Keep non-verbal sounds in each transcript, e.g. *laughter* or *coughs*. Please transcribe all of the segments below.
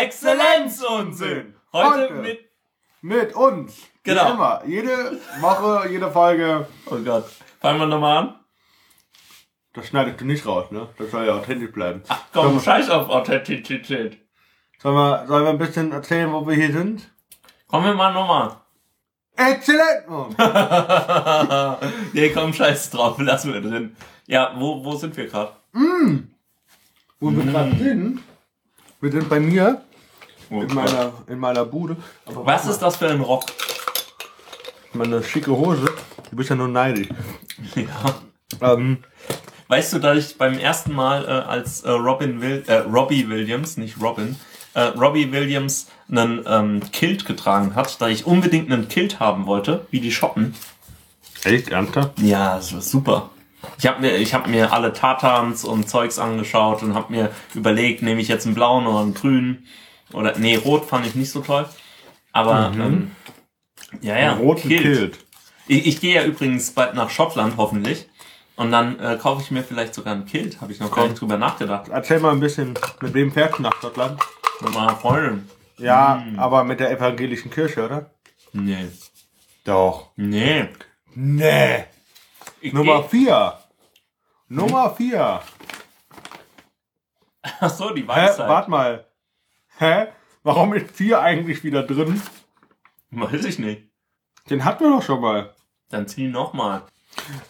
Exzellenzunsinn. Heute, Heute. mit. Mit uns. Genau. Wie immer. Jede Woche, jede Folge. Oh Gott. Fangen wir nochmal an. Das schneidest du nicht raus, ne? Das soll ja authentisch bleiben. Ach komm, scheiß auf Authentizität. Sollen wir, sollen wir ein bisschen erzählen, wo wir hier sind? Kommen wir mal nochmal. Exzellent! *laughs* Nee, komm, scheiß drauf, lassen wir drin. Ja, wo, wo sind wir gerade? Wo wir gerade sind. Wir sind bei mir. Oh In meiner, in meiner Bude. Aber Was ist das für ein Rock? meine schicke Hose? Du bist ja nur neidisch. *laughs* Ja. Ähm, Weißt du, dass ich beim ersten Mal äh, als äh, Robin Will äh, Robbie Williams, nicht Robin, äh, Robbie Williams einen ähm, Kilt getragen hat, da ich unbedingt einen Kilt haben wollte, wie die Schotten. echt ernsthaft? Ja, das war super. Ich habe mir, ich hab mir alle Tatans und Zeugs angeschaut und habe mir überlegt, nehme ich jetzt einen blauen oder einen grünen oder nee, rot fand ich nicht so toll. Aber ähm, ja, ja, Ein roten Kilt. Ich, ich gehe ja übrigens bald nach Schottland hoffentlich und dann äh, kaufe ich mir vielleicht sogar einen Kilt. Habe ich noch gar nicht drüber nachgedacht. Erzähl mal ein bisschen, mit wem fährst du nach Schottland? Mit meiner Freundin. Ja, aber mit der evangelischen Kirche, oder? Nee. Doch. Nee. Nee. Ich Nummer geh- vier. Nummer vier. Ach so, die Hä? Weisheit. Warte mal. Hä? Warum ist vier eigentlich wieder drin? Weiß ich nicht. Den hatten wir doch schon mal. Dann zieh nochmal.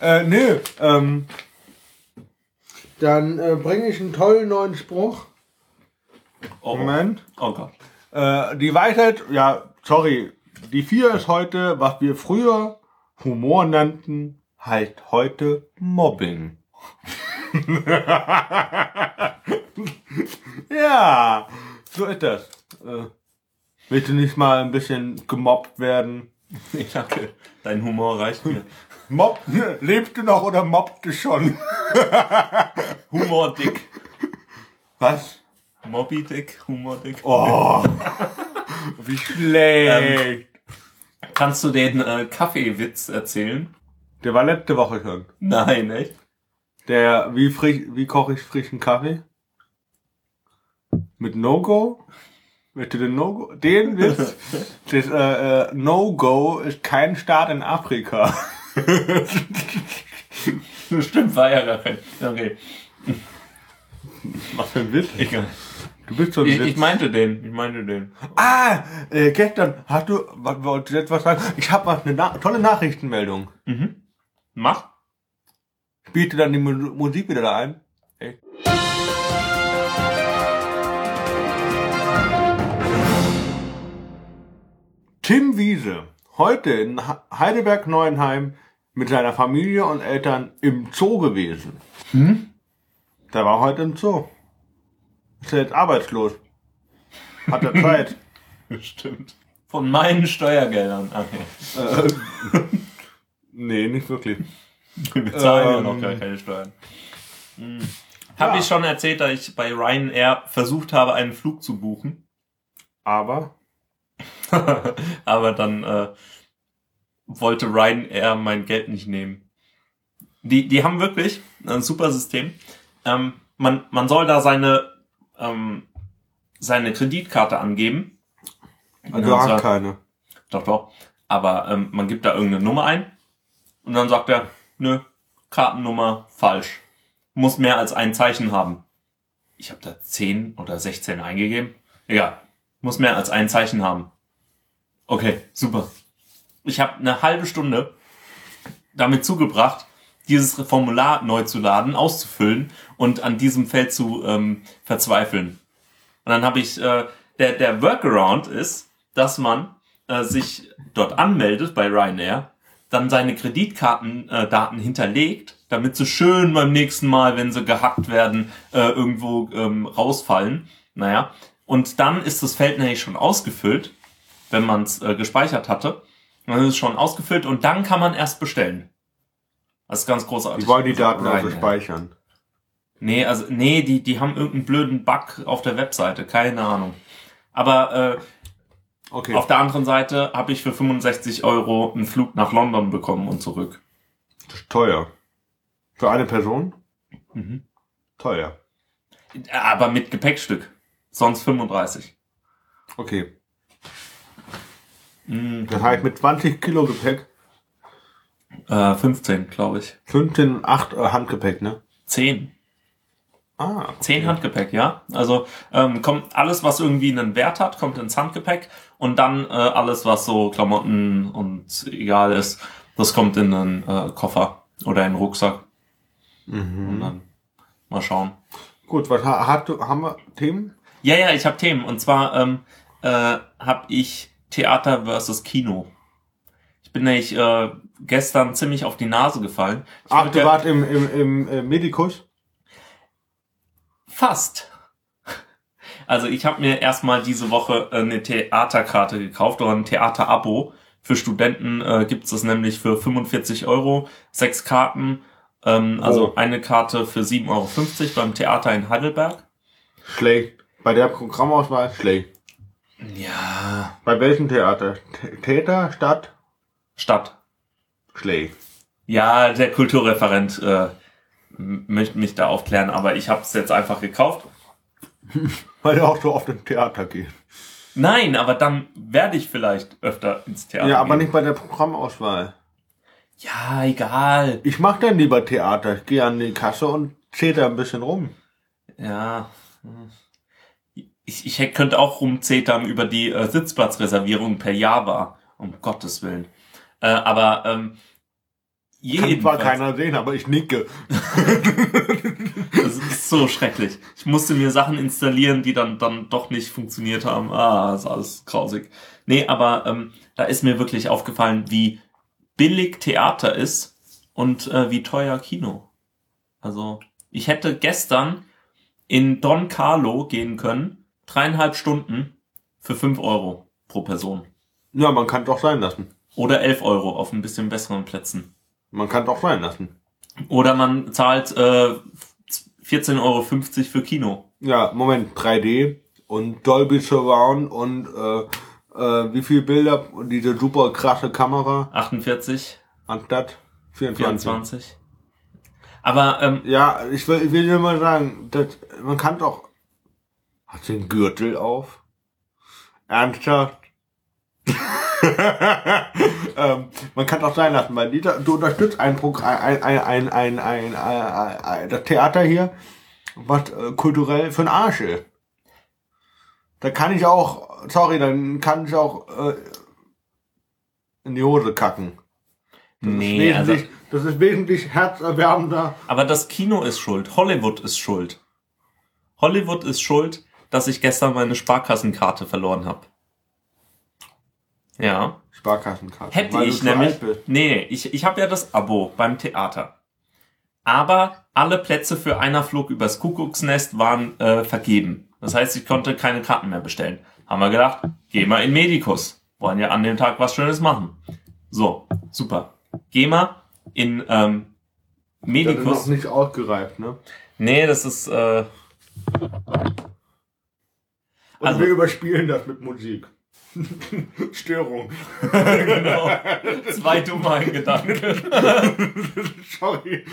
Äh, nee. Ähm, dann äh, bringe ich einen tollen neuen Spruch. Oh, Moment. oh Gott. Äh, die Weisheit, ja, sorry. Die vier ist heute, was wir früher Humor nannten, halt heute Mobbing. *laughs* ja, so ist das. Äh, willst du nicht mal ein bisschen gemobbt werden? Nee, danke. Dein Humor reicht mir. *laughs* Mobb, lebst du noch oder mobbt du schon? *laughs* Humor dick. Was? Moby Dick, Humor dick. Oh, wie schlecht. Kannst du den äh, Kaffeewitz erzählen? Der war letzte Woche schon. Nein, echt? Der, wie frisch, wie koche ich frischen Kaffee? Mit No-Go? Mit den No-Go? Den Witz? *laughs* Das äh, äh, No-Go ist kein Staat in Afrika. *laughs* Stimmt, war ja gar kein. Okay, Was für ein Witz? egal. Du bist so ein Ich, Witz. ich meinte den, ich meinte den. ah, äh, gestern hast du, was wollte ich jetzt was sagen? Ich habe was eine na tolle Nachrichtenmeldung. Mach. Spielte dann die Mu Musik wieder da ein? Ey. Tim Wiese, heute in Heidelberg-Neuenheim mit seiner Familie und Eltern im Zoo gewesen. Hm? Der war heute im Zoo. Ist er jetzt arbeitslos? Hat er Zeit? *laughs* Stimmt. Von meinen Steuergeldern. Okay. äh, *laughs* nee, nicht wirklich. *laughs* Wir bezahlen ja Ähm, noch gar keine Steuern. Hm. Habe ich schon erzählt, dass ich bei Ryanair versucht habe, einen Flug zu buchen. Aber *laughs* Aber dann äh, wollte Ryanair mein Geld nicht nehmen. Die, die haben wirklich ein super System. Ähm, man, man soll da seine, ähm, seine Kreditkarte angeben. Ja, hat so- keine. Doch, doch. Aber ähm, man gibt da irgendeine Nummer ein und dann sagt er, nö, Kartennummer falsch. Muss mehr als ein Zeichen haben. Ich habe da 10 oder 16 eingegeben. Egal. Muss mehr als ein Zeichen haben. Okay, super. Ich habe eine halbe Stunde damit zugebracht, dieses Formular neu zu laden, auszufüllen und an diesem Feld zu ähm, verzweifeln. Und dann habe ich, äh, der, der Workaround ist, dass man äh, sich dort anmeldet bei Ryanair, dann seine Kreditkartendaten äh, hinterlegt, damit sie schön beim nächsten Mal, wenn sie gehackt werden, äh, irgendwo ähm, rausfallen. Naja, und dann ist das Feld nämlich schon ausgefüllt, wenn man es äh, gespeichert hatte. Dann ist es schon ausgefüllt und dann kann man erst bestellen. Das ist ganz großartig. Die wollen die Daten also speichern. Nee, also nee, die die haben irgendeinen blöden Bug auf der Webseite, keine Ahnung. Aber äh, Okay. auf der anderen Seite habe ich für 65 Euro einen Flug nach London bekommen und zurück. Das ist teuer. Für eine Person? Mhm. Teuer. Aber mit Gepäckstück. Sonst 35. Okay. Mhm. Das heißt, mit 20 Kilo Gepäck, Äh, 15, glaube ich. 15, 8 äh, Handgepäck, ne? 10. Ah. okay. 10 Handgepäck, ja. Also ähm, kommt alles, was irgendwie einen Wert hat, kommt ins Handgepäck und dann äh, alles, was so Klamotten und egal ist, das kommt in einen äh, Koffer oder in den Rucksack. Und dann mal schauen. Gut, was ha- hat, haben wir Themen? Ja, ja, ich habe Themen. Und zwar ähm, äh, habe ich Theater versus Kino. Ich bin nämlich äh, gestern ziemlich auf die Nase gefallen. Ich Ach, du ja- warst im, im, im äh, Medikus? Fast. Also ich habe mir erstmal diese Woche äh, eine Theaterkarte gekauft oder ein Theaterabo. Für Studenten äh, gibt es das nämlich für 45 Euro, sechs Karten. Ähm, also Oh. eine Karte für 7,50 Euro beim Theater in Heidelberg. Schlecht. Bei der Programmauswahl schlecht. Ja. Bei welchem Theater? Th- Theater, Stadt? Stadt. Schlecht. Ja, der Kulturreferent äh, möchte mich da aufklären, aber ich habe es jetzt einfach gekauft. *laughs* Weil er auch so oft ins Theater geht. Nein, aber dann werde ich vielleicht öfter ins Theater. Ja, aber gehen. nicht bei der Programmauswahl. Ja, egal. Ich mach dann lieber Theater. Ich gehe an die Kasse und zähle da ein bisschen rum. Ja. Ich, ich könnte auch rumzetern über die äh, Sitzplatzreservierung per Java. Um Gottes Willen. Äh, aber ähm, Kann zwar jedenfalls, keiner sehen, aber ich nicke. das ist so schrecklich. Ich musste mir Sachen installieren, die dann, dann doch nicht funktioniert haben. Ah, ist alles grausig. Nee, aber ähm, da ist mir wirklich aufgefallen, wie billig Theater ist und äh, wie teuer Kino. Also, ich hätte gestern in Don Carlo gehen können, dreieinhalb Stunden für fünf Euro pro Person. Ja, man kann doch sein lassen. Oder elf Euro auf ein bisschen besseren Plätzen. Man kann doch sein lassen. Oder man zahlt äh, 14,50 Euro für Kino. Ja, Moment, 3D und Dolby Surround und äh, äh, wie viele Bilder und diese super krasse Kamera 48, anstatt 24. 24. Aber ähm, Ja, ich will, ich will nur mal sagen, das, man kann doch. Hat den Gürtel auf? Ernsthaft? *laughs* ähm, man kann doch sein lassen, weil die, du unterstützt ein Programm, ein, ein, ein, ein, ein, das Theater hier, was äh, kulturell für ein Arsch ist. Da kann ich auch, sorry, dann kann ich auch äh, in die Hose kacken. Das nee, ist also, wesentlich, das ist wesentlich herzerwärmender. aber das Kino ist schuld. Hollywood ist schuld. Hollywood ist schuld, dass ich gestern meine Sparkassenkarte verloren habe. Ja. Sparkassenkarte. Hätte weil ich nämlich. Nee, ich, ich habe ja das Abo beim Theater. Aber alle Plätze für einer Flug übers Kuckucksnest waren äh, vergeben. Das heißt, ich konnte keine Karten mehr bestellen. Haben wir gedacht, geh mal in Medikus. Wollen ja an dem Tag was Schönes machen. So, super. Geh mal in ähm, Das ist Medikus. noch nicht ausgereift, ne? Nee, das ist äh, Und Also- wir überspielen das mit Musik. *laughs* Störung. genau, zwei dumme Gedanken. *laughs* Sorry.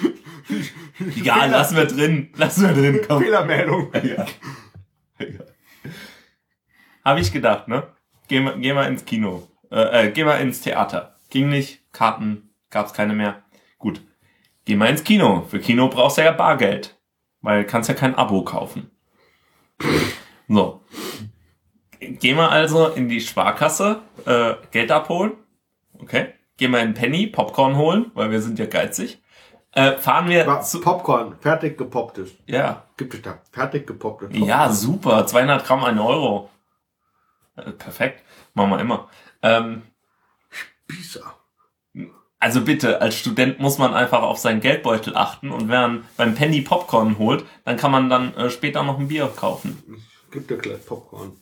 Egal, lassen wir drin. Lassen wir drin, komm. Fehlermeldung. *laughs* Ja. Habe ich gedacht, ne? Geh, mal- geh mal ins Kino. Äh, äh, geh mal ins Theater. Ging nicht, Karten gab's keine mehr. Gut. Geh mal ins Kino. Für Kino brauchst du ja Bargeld. Weil kannst ja kein Abo kaufen. So. Geh mal also in die Sparkasse, äh, Geld abholen. Okay. Geh mal in Penny, Popcorn holen, weil wir sind ja geizig. Äh, fahren wir War zu, Popcorn, fertig gepopptes. ja, Gibt es da fertig gepopptes? ja, super. 200 Gramm, ein Euro. Äh, perfekt. Machen wir immer. Ähm, Pizza. also bitte, als Student muss man einfach auf seinen Geldbeutel achten und wenn man beim Penny Popcorn holt, dann kann man dann äh, später noch ein Bier kaufen. Gibt ja gleich Popcorn.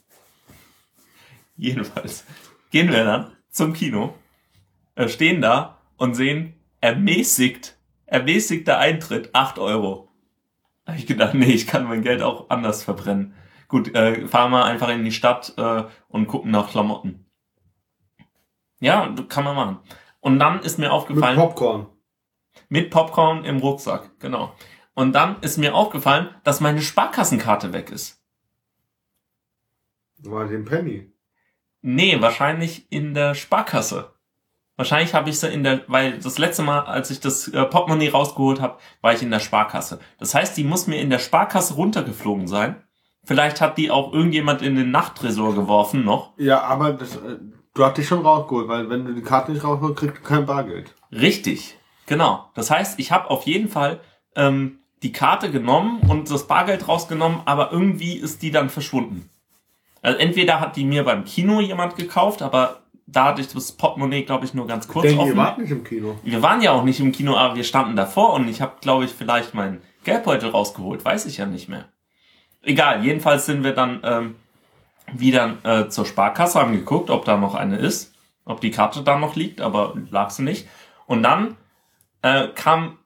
*laughs* Jedenfalls gehen wir dann zum Kino, äh, stehen da und sehen ermäßigt, ermäßigter Eintritt 8 Euro. Da hab ich gedacht, nee, ich kann mein Geld auch anders verbrennen. Gut, äh, fahren wir einfach in die Stadt äh, und gucken nach Klamotten. Ja, kann man machen. Und dann ist mir Mit aufgefallen, Popcorn. mit Popcorn im Rucksack, genau. Und dann ist mir aufgefallen, dass meine Sparkassenkarte weg ist. War den Penny. Nee, wahrscheinlich in der Sparkasse. Wahrscheinlich habe ich sie in der, weil das letzte Mal, als ich das äh, Portemonnaie rausgeholt habe, war ich in der Sparkasse. Das heißt, die muss mir in der Sparkasse runtergeflogen sein. Vielleicht hat die auch irgendjemand in den Nachttresor geworfen noch. Ja, aber das, äh, du hast dich schon rausgeholt, weil wenn du die Karte nicht rausholst, kriegst du kein Bargeld. Richtig, genau. Das heißt, ich habe auf jeden Fall ähm, die Karte genommen und das Bargeld rausgenommen, aber irgendwie ist die dann verschwunden. Also entweder hat die mir beim Kino jemand gekauft, aber da hatte ich das Portemonnaie, glaube ich, nur ganz kurz Denn offen. wart nicht im Kino. Wir waren ja auch nicht im Kino, aber wir standen davor und ich habe, glaube ich, vielleicht meinen Geldbeutel rausgeholt. Weiß ich ja nicht mehr. Egal, jedenfalls sind wir dann ähm, wieder äh, zur Sparkasse, haben geguckt, ob da noch eine ist, ob die Karte da noch liegt, aber lag sie nicht. Und dann äh, kam,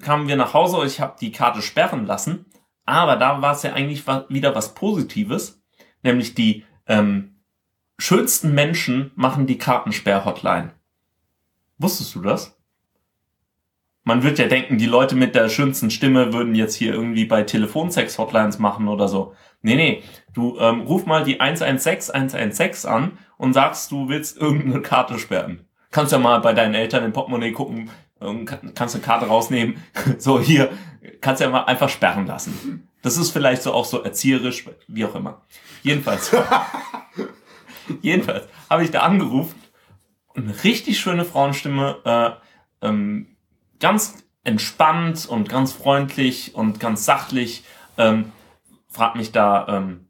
kamen wir nach Hause und ich habe die Karte sperren lassen. Aber da war es ja eigentlich wieder was Positives, nämlich die ähm, schönsten Menschen machen die Kartensperr-Hotline. Wusstest du das? Man wird ja denken, die Leute mit der schönsten Stimme würden jetzt hier irgendwie bei Telefonsex-Hotlines machen oder so. Nee, nee. Du ähm, ruf mal die 116 116 an und sagst, du willst irgendeine Karte sperren. Kannst ja mal bei deinen Eltern im Portemonnaie gucken, ähm, kann- kannst eine Karte rausnehmen. *laughs* So, hier, kannst ja mal einfach sperren lassen. Das ist vielleicht so auch so erzieherisch, wie auch immer. Jedenfalls. *laughs* Jedenfalls habe ich da angerufen eine richtig schöne Frauenstimme, äh, ähm, ganz entspannt und ganz freundlich und ganz sachlich, ähm, fragt mich da, ähm,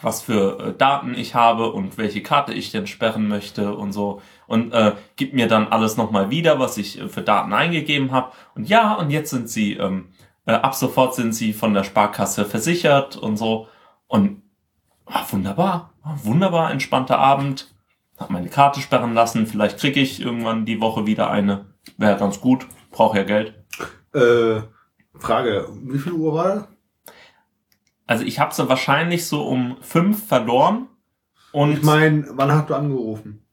was für äh, Daten ich habe und welche Karte ich denn sperren möchte und so und äh, gibt mir dann alles nochmal wieder, was ich äh, für Daten eingegeben habe und ja und jetzt sind sie ähm, äh, ab sofort sind sie von der Sparkasse versichert und so und ah, wunderbar, wunderbar entspannter Abend hab meine Karte sperren lassen. Vielleicht kriege ich irgendwann die Woche wieder eine. Wäre ganz gut. Brauche ja Geld. Äh, Frage, wie viel Uhr war das? Also ich habe sie wahrscheinlich so um fünf verloren und Ich meine, wann hast du angerufen?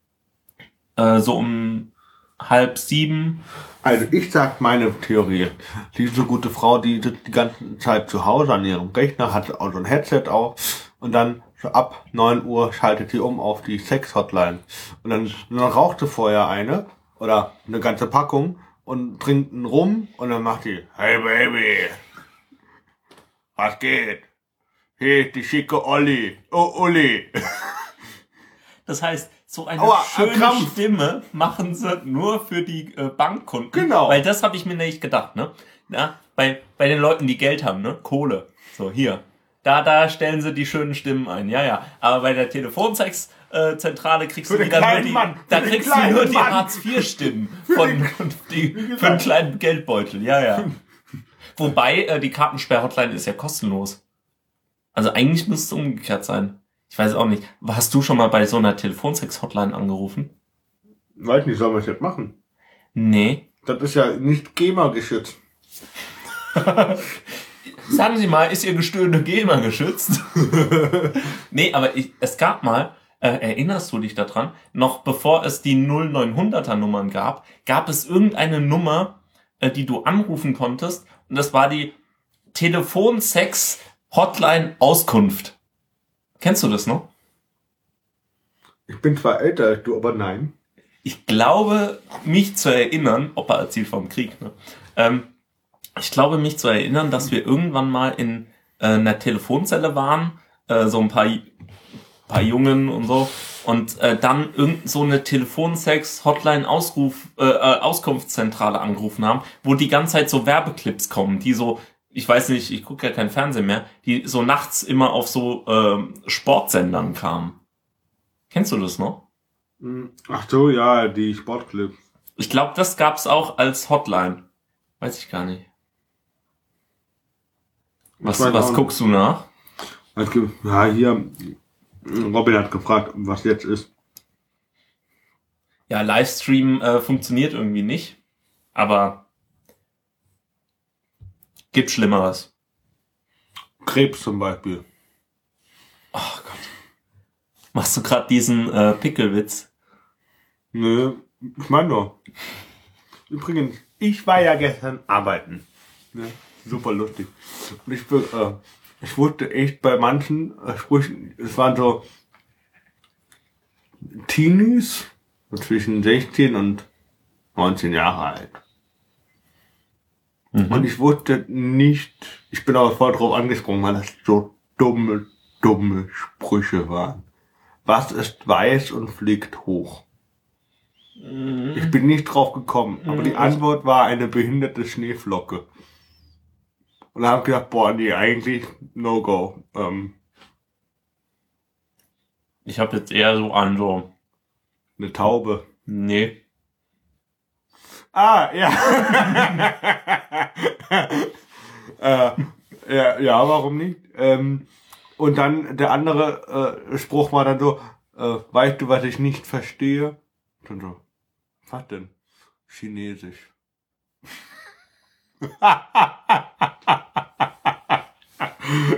äh, so um halb sieben. Also ich sag meine Theorie. Diese gute Frau, die sitzt die ganze Zeit zu Hause an ihrem Rechner, hat auch so ein Headset auf und dann so ab 9 Uhr schaltet sie um auf die Sex-Hotline. Und dann, dann raucht sie vorher eine oder eine ganze Packung und trinkt einen Rum und dann macht die, hey Baby, was geht? Hier ist die schicke Olli. Oh, Olli. *laughs* Das heißt, so eine Aua, schöne Krampf. Stimme machen sie nur für die äh, Bankkunden. Genau. Weil das habe ich mir nicht gedacht, ne? Na, bei, bei den Leuten, die Geld haben, ne? Kohle. So, hier. Da, da stellen sie die schönen Stimmen ein. Ja, ja. Aber bei der Telefonsex-Zentrale kriegst Für du wieder nur die, Mann. Da kriegst du nur die Mann. Hartz-IV-Stimmen *laughs* von, von *laughs* die, für einen kleinen Geldbeutel. Ja, ja. Wobei, äh, die Kartensperr-Hotline ist ja kostenlos. Also eigentlich müsste es umgekehrt sein. Ich weiß auch nicht. Hast du schon mal bei so einer Telefonsex-Hotline angerufen? Weiß nicht, soll man das jetzt machen? Nee. Das ist ja nicht GEMA geschützt. *laughs* Sagen Sie mal, ist Ihr Gestöhne GEMA geschützt? *laughs* nee, aber ich, es gab mal, äh, erinnerst du dich daran, noch bevor es die 0900er Nummern gab, gab es irgendeine Nummer, äh, die du anrufen konntest und das war die Telefonsex Hotline Auskunft. Kennst du das noch? Ich bin zwar älter als du, aber nein. ich glaube, mich zu erinnern, Opa erzählt vom Krieg, ne? Ähm, ich glaube, mich zu erinnern, dass wir irgendwann mal in äh, einer Telefonzelle waren, äh, so ein paar, paar Jungen und so, und äh, dann irgend so eine Telefonsex-Hotline-Ausruf, äh, äh, Auskunftszentrale angerufen haben, wo die ganze Zeit so Werbeclips kommen, die so, ich weiß nicht, ich gucke ja kein Fernsehen mehr, die so nachts immer auf so ähm, Sportsendern kamen. Kennst du das noch? Hm, Ach so, ja, die Sportclips. Ich glaube, das gab's auch als Hotline. Weiß ich gar nicht. Was, was auch guckst du nach? Gibt, ja, hier, Robin hat gefragt, was jetzt ist. Ja, Livestream äh, funktioniert irgendwie nicht. Aber gibt Schlimmeres. Krebs zum Beispiel. Oh Gott. Machst du gerade diesen äh, Pickelwitz? Nö, ich meine nur. Übrigens, ich war ja gestern arbeiten. Ne? Super lustig. Und ich bin, äh, ich wusste echt bei manchen äh, Sprüchen, es waren so Teenies, so zwischen 16 und 19 Jahre alt. Und ich wusste nicht, ich bin aber voll drauf angesprungen, weil das so dumme, dumme Sprüche waren. Was ist weiß und fliegt hoch? Ich bin nicht drauf gekommen, aber die Antwort war eine behinderte Schneeflocke. Und da habe ich gedacht, boah, nee, eigentlich no go. Ähm, Ich habe jetzt eher so an so, eine Taube. nee. Ah, ja. *laughs* äh, ja, ja, warum nicht? Ähm, und dann der andere äh, Spruch war dann so, äh, weißt du, was ich nicht verstehe? Und so, was denn? Chinesisch. *laughs*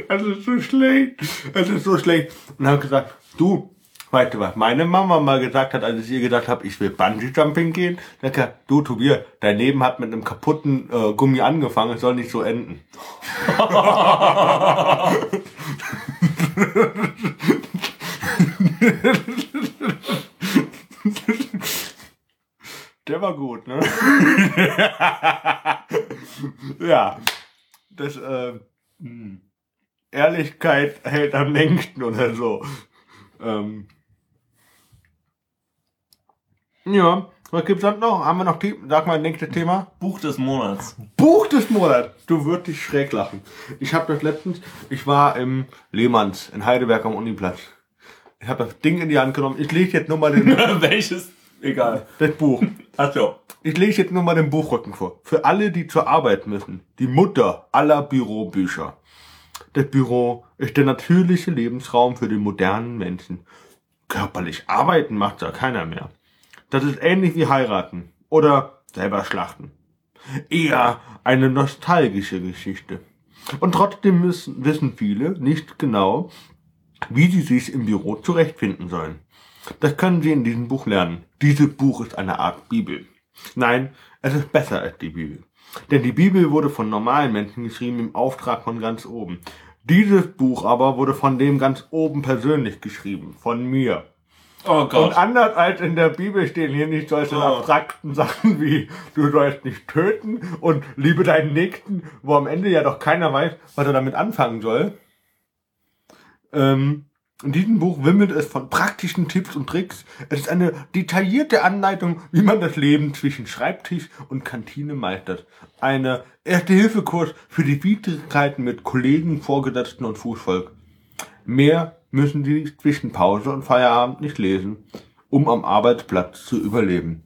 Es ist so schlecht. Es ist so schlecht. Und habe gesagt, du, weißt du was, meine Mama mal gesagt hat, als ich ihr gesagt habe, ich will Bungee-Jumping gehen, dann gesagt, du Tobias, dein Leben hat mit einem kaputten äh, Gummi angefangen, es soll nicht so enden. *laughs* Der war gut, ne? *laughs* ja. Das, äh. Ehrlichkeit hält am längsten oder so. Ähm. Ja, was gibt's sonst noch? Haben wir noch Themen? Sag mal, nächstes Thema. Buch des Monats. Buch des Monats. Du würdest dich schräg lachen. Ich habe das letztens, ich war im Lehmanns in Heidelberg am Uniplatz. Ich habe das Ding in die Hand genommen. Ich lese jetzt nur mal den, *laughs* Welches? Egal. das Buch. Ach so. Ich lese jetzt nur mal den Buchrücken vor. Für alle, die zur Arbeit müssen. Die Mutter aller Bürobücher. Das Büro ist der natürliche Lebensraum für den modernen Menschen. Körperlich arbeiten macht da keiner mehr. Das ist ähnlich wie heiraten oder selber schlachten. Eher eine nostalgische Geschichte. Und trotzdem müssen, wissen viele nicht genau, wie sie sich im Büro zurechtfinden sollen. Das können Sie in diesem Buch lernen. Dieses Buch ist eine Art Bibel. Nein, es ist besser als die Bibel. Denn die Bibel wurde von normalen Menschen geschrieben im Auftrag von ganz oben. Dieses Buch aber wurde von dem ganz oben persönlich geschrieben, von mir. Oh Und Gott. anders als in der Bibel stehen hier nicht solche Oh. abstrakten Sachen wie du sollst nicht töten und liebe deinen Nächsten, wo am Ende ja doch keiner weiß, was er damit anfangen soll. Ähm, in diesem Buch wimmelt es von praktischen Tipps und Tricks. Es ist eine detaillierte Anleitung, wie man das Leben zwischen Schreibtisch und Kantine meistert. Eine Erste-Hilfe-Kurs für die Widrigkeiten mit Kollegen, Vorgesetzten und Fußvolk. Mehr müssen Sie zwischen Pause und Feierabend nicht lesen, um am Arbeitsplatz zu überleben.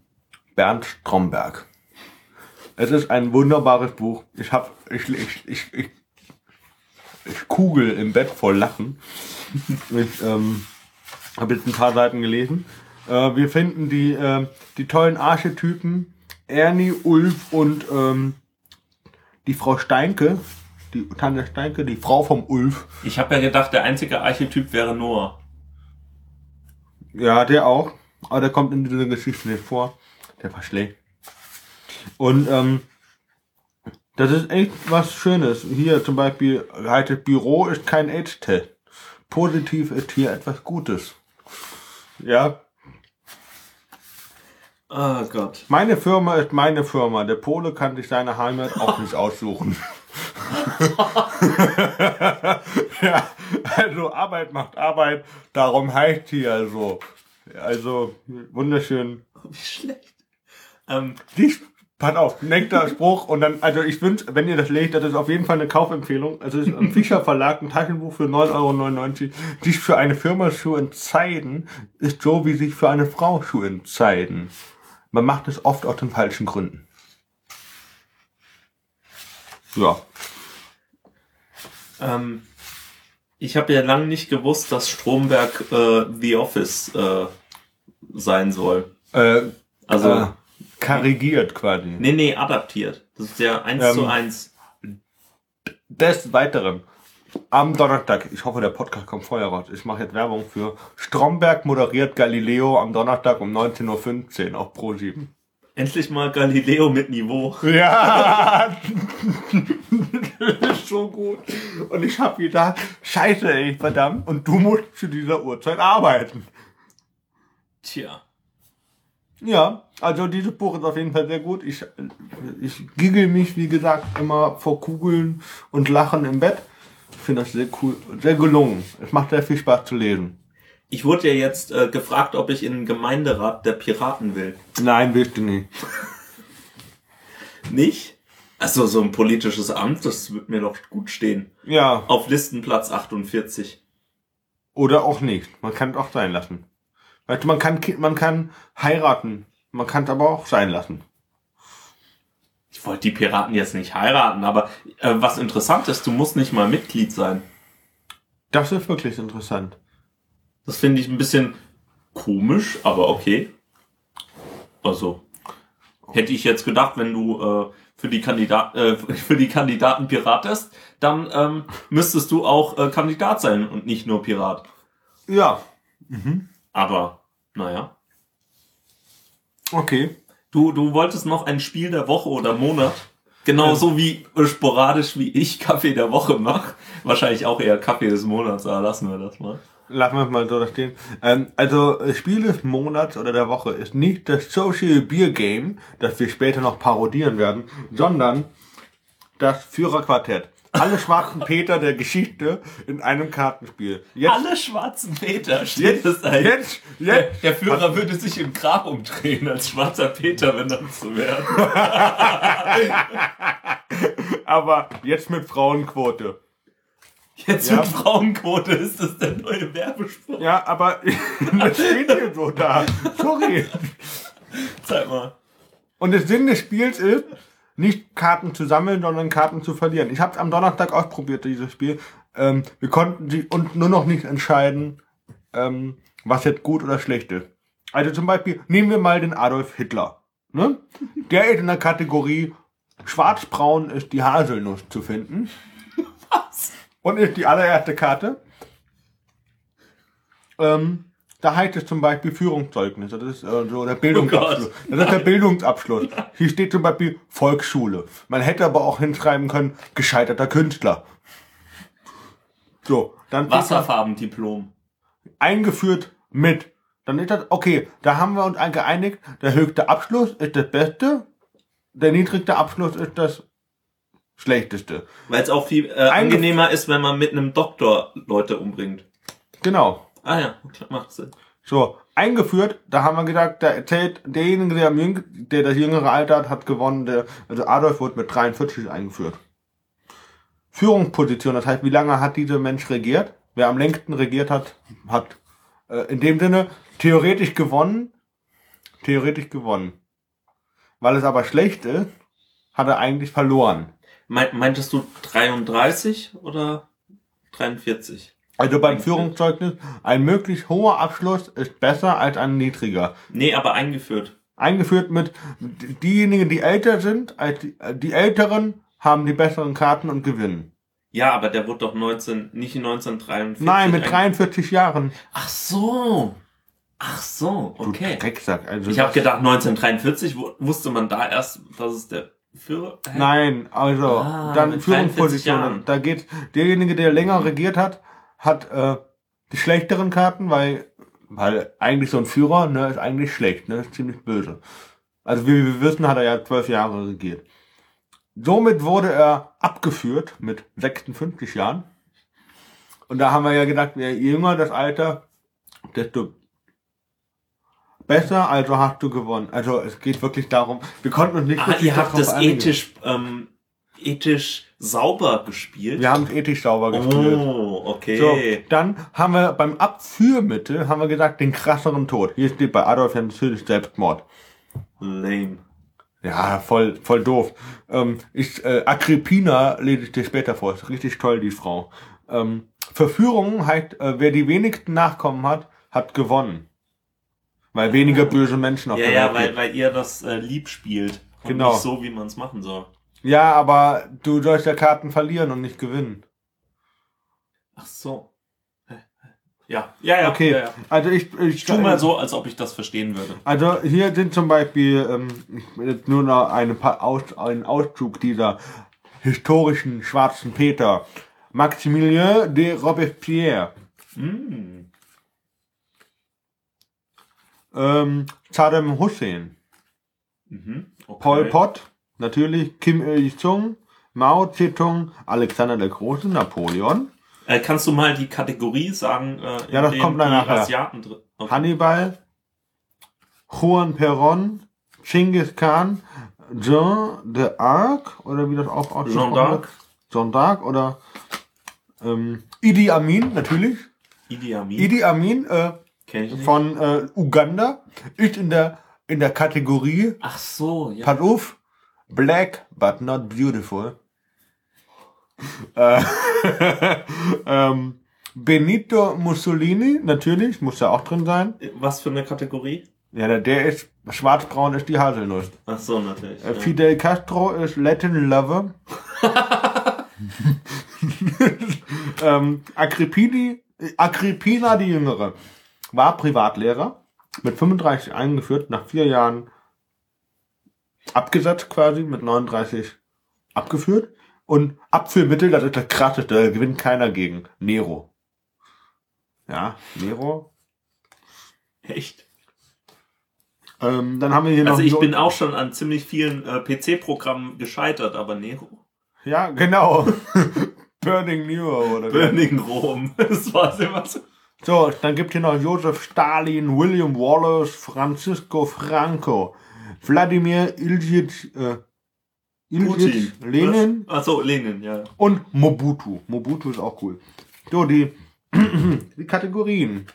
Bernd Stromberg. Es ist ein wunderbares Buch. Ich hab, ich, ich, ich, ich, ich kugel im Bett voll Lachen. *laughs* Ich ähm, habe jetzt ein paar Seiten gelesen. Äh, wir finden die, äh, die tollen Archetypen Ernie, Ulf und ähm, die Frau Steinke, die Tanja Steinke, die Frau vom Ulf. Ich habe ja gedacht, der einzige Archetyp wäre Noah. Ja, der auch. Aber der kommt in dieser Geschichte nicht vor. Der war schlecht. Und ähm, das ist echt was Schönes. Hier zum Beispiel, halt, Büro ist kein AIDS-Test. Positiv ist hier etwas Gutes. Ja, Oh Gott. meine Firma ist meine Firma. Der Pole kann sich seine Heimat auch nicht aussuchen. *laughs* *laughs* ja, also Arbeit macht Arbeit. Darum heißt hier also. Also, wunderschön. Wie schlecht. Ähm, Dies, pass auf, nächster Spruch und dann, also ich wünsche, wenn ihr das lest, das ist auf jeden Fall eine Kaufempfehlung. Also es ist ein Fischer Verlag, ein Taschenbuch für 9,99 Euro. Sich für eine Firma zu entscheiden, ist so wie sich für eine Frau zu entscheiden. Man macht es oft aus den falschen Gründen. Ja. Ähm, ich habe ja lange nicht gewusst, dass Stromberg äh, The Office äh, sein soll. Äh, Also, äh, karigiert quasi. nee, nee, adaptiert. Das ist ja eins Ähm, zu eins. Des Weiteren, am Donnerstag, ich hoffe, der Podcast kommt vorher raus. Ich mache jetzt Werbung für Stromberg moderiert Galileo am Donnerstag um 19.15 Uhr auf Pro7. Endlich mal Galileo mit Niveau. Ja! *laughs* ist so gut. Und ich hab gedacht, scheiße, ey, verdammt. Und du musst zu dieser Uhrzeit arbeiten. Tja. Ja, also dieses Buch ist auf jeden Fall sehr gut. Ich, ich giggle mich, wie gesagt, immer vor Kugeln und Lachen im Bett. Ich finde das sehr cool, sehr gelungen. Es macht sehr viel Spaß zu lesen. Ich wurde ja jetzt äh, gefragt, ob ich in den Gemeinderat der Piraten will. Nein, willst du nicht. *laughs* Nicht? Also so ein politisches Amt, das wird mir doch gut stehen. Ja, Auf Listenplatz 48. oder auch nicht. Man kann es auch sein lassen. Weißt du, man kann, man kann heiraten. Man kann es aber auch sein lassen. Ich wollte die Piraten jetzt nicht heiraten, aber äh, was interessant ist, du musst nicht mal Mitglied sein. Das ist wirklich interessant. Das finde ich ein bisschen komisch, aber okay. Also, hätte ich jetzt gedacht, wenn du äh, für, die Kandidat, äh, *laughs* für die Kandidaten Pirat ist, dann ähm, müsstest du auch äh, Kandidat sein und nicht nur Pirat. Ja, Aber, naja. okay. Du, du wolltest noch ein Spiel der Woche oder Monat. Genauso wie äh, sporadisch wie ich Kaffee der Woche mache. Wahrscheinlich auch eher Kaffee des Monats, aber lassen wir das mal. Lassen wir es mal so da stehen. Ähm, also, Spiel des Monats oder der Woche ist nicht das Social Beer Game, das wir später noch parodieren werden, sondern das Führerquartett. Alle schwarzen Peter der Geschichte in einem Kartenspiel. Jetzt, Alle schwarzen Peter steht jetzt, es ein. jetzt, Der, jetzt. der Führer würde sich im Grab umdrehen als schwarzer Peter, wenn das so wäre. Aber jetzt mit Frauenquote. Jetzt Ja. mit Frauenquote ist das der neue Werbespruch. Ja, aber *laughs* das steht hier so da. Sorry. Zeig mal. Und der Sinn des Spiels ist, nicht Karten zu sammeln, sondern Karten zu verlieren. Ich habe es am Donnerstag ausprobiert, dieses Spiel. Ähm, wir konnten sie und nur noch nicht entscheiden, ähm, was jetzt gut oder schlecht ist. Also zum Beispiel, nehmen wir mal den Adolf Hitler. Ne? Der ist in der Kategorie Schwarzbraun ist die Haselnuss zu finden. *laughs* Was? Und ist die allererste Karte. Ähm, da heißt es zum Beispiel Führungszeugnis. Das ist äh, so der Bildungsabschluss. das ist der Bildungsabschluss. Hier steht zum Beispiel Volksschule. Man hätte aber auch hinschreiben können, gescheiterter Künstler. So, dann Wasserfarbendiplom. eingeführt mit. Dann ist das, okay, da haben wir uns geeinigt, der höchste Abschluss ist das Beste, der niedrigste Abschluss ist das Schlechteste. Weil es auch viel äh, angenehmer ist, wenn man mit einem Doktor Leute umbringt. Genau. Ah ja, klar, macht Sinn. So, eingeführt, da haben wir gesagt, da erzählt derjenige, der, am jüng, der das jüngere Alter hat, hat gewonnen. Der, also Adolf wurde mit 43 eingeführt. Führungsposition, das heißt, wie lange hat dieser Mensch regiert? Wer am längsten regiert hat, hat äh, in dem Sinne theoretisch gewonnen. Theoretisch gewonnen. Weil es aber schlecht ist, hat er eigentlich verloren. Meint, meintest du 33 oder 43? Also beim Führungszeugnis, ein möglichst hoher Abschluss ist besser als ein niedriger. Nee, aber eingeführt. eingeführt mit diejenigen, die älter sind, als die, die Älteren haben die besseren Karten und gewinnen. Ja, aber der wurde doch 19, nicht 1943. Nein, mit ein- 43 Jahren. Ach so. Ach so, Du okay. Drecksack. Also Ich habe gedacht, 1943 wu- wusste man da erst, dass es der Führer. Nein, also Ah, dann mit 43 Führungspositionen. Da geht derjenige, der länger regiert hat, hat äh, die schlechteren Karten, weil weil eigentlich so ein Führer ne, ist eigentlich schlecht, ne, ist ziemlich böse. Also wie wir wissen, hat er ja zwölf Jahre regiert. Somit wurde er abgeführt mit 56 Jahren. Und da haben wir ja gedacht, je jünger das Alter, desto besser, also hast du gewonnen. Also es geht wirklich darum, wir konnten uns nicht Ah, ihr habt das einigen. ethisch, ähm, ethisch sauber gespielt. Wir haben es ethisch sauber gespielt. Oh, okay. So, dann haben wir beim Abführmittel haben wir gesagt, den krasseren Tod. Hier steht bei Adolf ja natürlich Selbstmord. Lame. Ja, voll, voll doof. Ähm, ich, äh, Agrippina lese ich dir später vor. Ist richtig toll, die Frau. Ähm, Verführung heißt, äh, wer die wenigsten Nachkommen hat, hat gewonnen. Weil weniger böse Menschen auf Ja, der ja, Welt weil, gibt. weil ihr das äh, lieb spielt. Und Genau. nicht so, wie man es machen soll. Ja, aber du sollst ja Karten verlieren und nicht gewinnen. Ach so. Ja, ja, ja. Okay, Ja, ja. also ich, ich, Ich tu mal so, als ob ich das verstehen würde. Also hier sind zum Beispiel ähm, jetzt nur noch eine, Pa- aus, einen Auszug dieser historischen schwarzen Peter. Maximilien de Robespierre. Mm. Ähm, Saddam Hussein. Mhm. Okay. Pol Pot, natürlich. Kim Il-sung. Mao Zedong. Alexander der Große. Napoleon. Äh, kannst du mal die Kategorie sagen? Äh, Ja, das kommt dann nachher. Asiaten drin. Okay. Hannibal. Juan Perón. Genghis Khan. Jean d'Arc. Oder wie das auch ausgesprochen Jeanne d'Arc. Jean d'Arc. Oder ähm, Idi Amin, natürlich. Idi Amin. Idi Amin äh. Von äh, Uganda ist in der, in der Kategorie, Ach so, ja. pass auf, Black but not beautiful. *laughs* äh, *laughs* ähm, Benito Mussolini, natürlich, muss ja auch drin sein. Was für eine Kategorie? Ja, der, der ist, schwarzbraun ist die Haselnuss. Ach so, natürlich. Äh, ja. Fidel Castro ist Latin Lover. *laughs* ähm, Agrippini, Agrippina die Jüngere war Privatlehrer, mit 35 eingeführt, nach vier Jahren abgesetzt quasi, mit 39 abgeführt. Und Abführmittel, das ist das krasseste, da gewinnt keiner gegen. Nero. Ja, Nero. Echt? Ähm, dann haben wir hier noch Also ich so- bin auch schon an ziemlich vielen äh, PC-Programmen gescheitert, aber Nero. Ja, genau. *laughs* Burning Nero oder? Burning Rom. *laughs* Das war immer so. So, dann gibt hier noch Josef Stalin, William Wallace, Francisco Franco, Wladimir Ilyich, äh, Ilyich Lenin Was? Ach so, Lenin, ja. und Mobutu. Mobutu ist auch cool. So, die, *clears throat* die Kategorien.